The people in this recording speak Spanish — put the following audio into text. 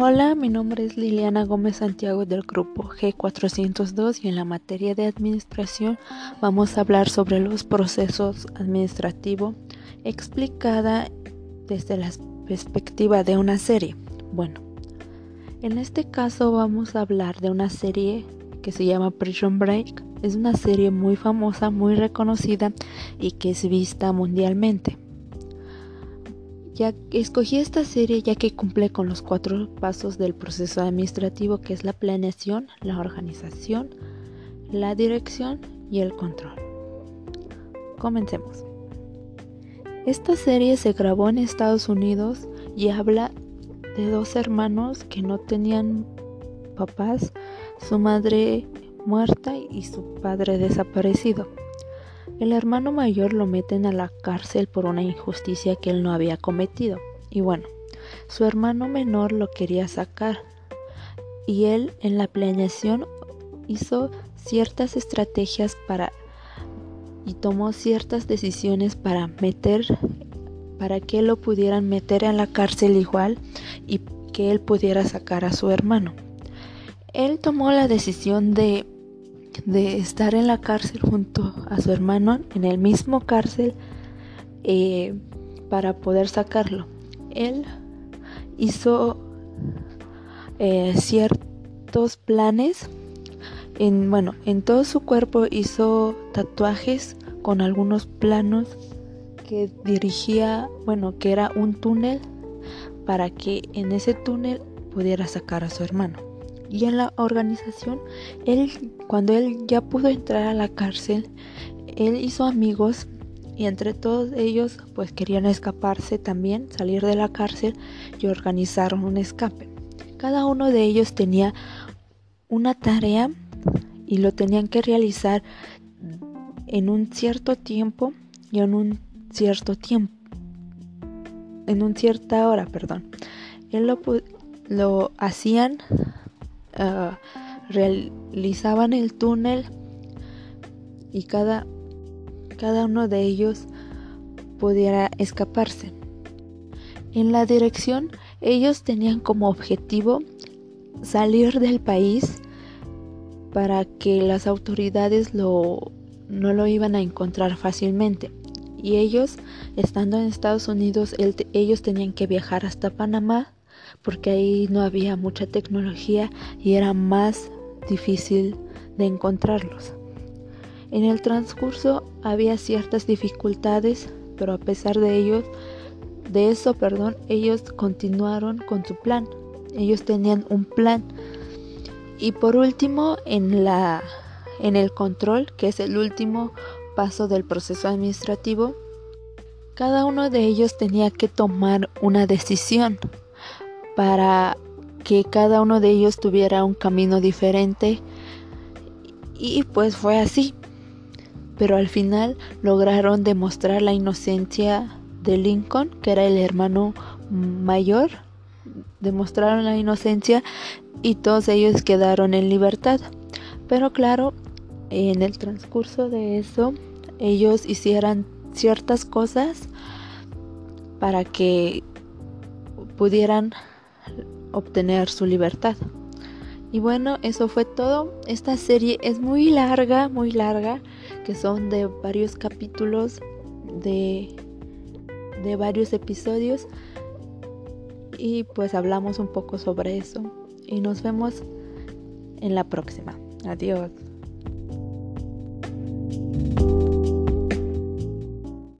Hola, mi nombre es Liliana Gómez Santiago del grupo G402 y en la materia de administración vamos a hablar sobre los procesos administrativos explicada desde la perspectiva de una serie. Bueno, en este caso vamos a hablar de una serie que se llama Prison Break. Es una serie muy famosa, muy reconocida y que es vista mundialmente. Ya escogí esta serie ya que cumple con los cuatro pasos del proceso administrativo que es la planeación, la organización, la dirección y el control. Comencemos. Esta serie se grabó en Estados Unidos y habla de dos hermanos que no tenían papás, su madre muerta y su padre desaparecido. El hermano mayor lo meten a la cárcel por una injusticia que él no había cometido. Y bueno, su hermano menor lo quería sacar. Y él en la planeación hizo ciertas estrategias para y tomó ciertas decisiones para meter para que lo pudieran meter en la cárcel igual y que él pudiera sacar a su hermano. Él tomó la decisión de de estar en la cárcel junto a su hermano en el mismo cárcel eh, para poder sacarlo. Él hizo eh, ciertos planes. En, bueno, en todo su cuerpo hizo tatuajes con algunos planos que dirigía, bueno, que era un túnel para que en ese túnel pudiera sacar a su hermano y en la organización, él, cuando él ya pudo entrar a la cárcel, él hizo amigos y entre todos ellos pues querían escaparse también, salir de la cárcel y organizaron un escape. Cada uno de ellos tenía una tarea y lo tenían que realizar en un cierto tiempo y en un cierto tiempo. En un cierta hora, perdón. Él lo, lo hacían Ah, realizaban el túnel y cada, cada uno de ellos pudiera escaparse. En la dirección ellos tenían como objetivo salir del país para que las autoridades lo, no lo iban a encontrar fácilmente. Y ellos, estando en Estados Unidos, ellos tenían que viajar hasta Panamá porque ahí no había mucha tecnología y era más difícil de encontrarlos. En el transcurso había ciertas dificultades, pero a pesar de ellos, de eso, perdón, ellos continuaron con su plan. Ellos tenían un plan. Y por último, en la en el control, que es el último paso del proceso administrativo, cada uno de ellos tenía que tomar una decisión para que cada uno de ellos tuviera un camino diferente y pues fue así. Pero al final lograron demostrar la inocencia de Lincoln, que era el hermano mayor. Demostraron la inocencia y todos ellos quedaron en libertad. Pero claro, en el transcurso de eso, ellos hicieran ciertas cosas para que pudieran obtener su libertad. Y bueno, eso fue todo. Esta serie es muy larga, muy larga, que son de varios capítulos, de, de varios episodios. Y pues hablamos un poco sobre eso. Y nos vemos en la próxima. Adiós.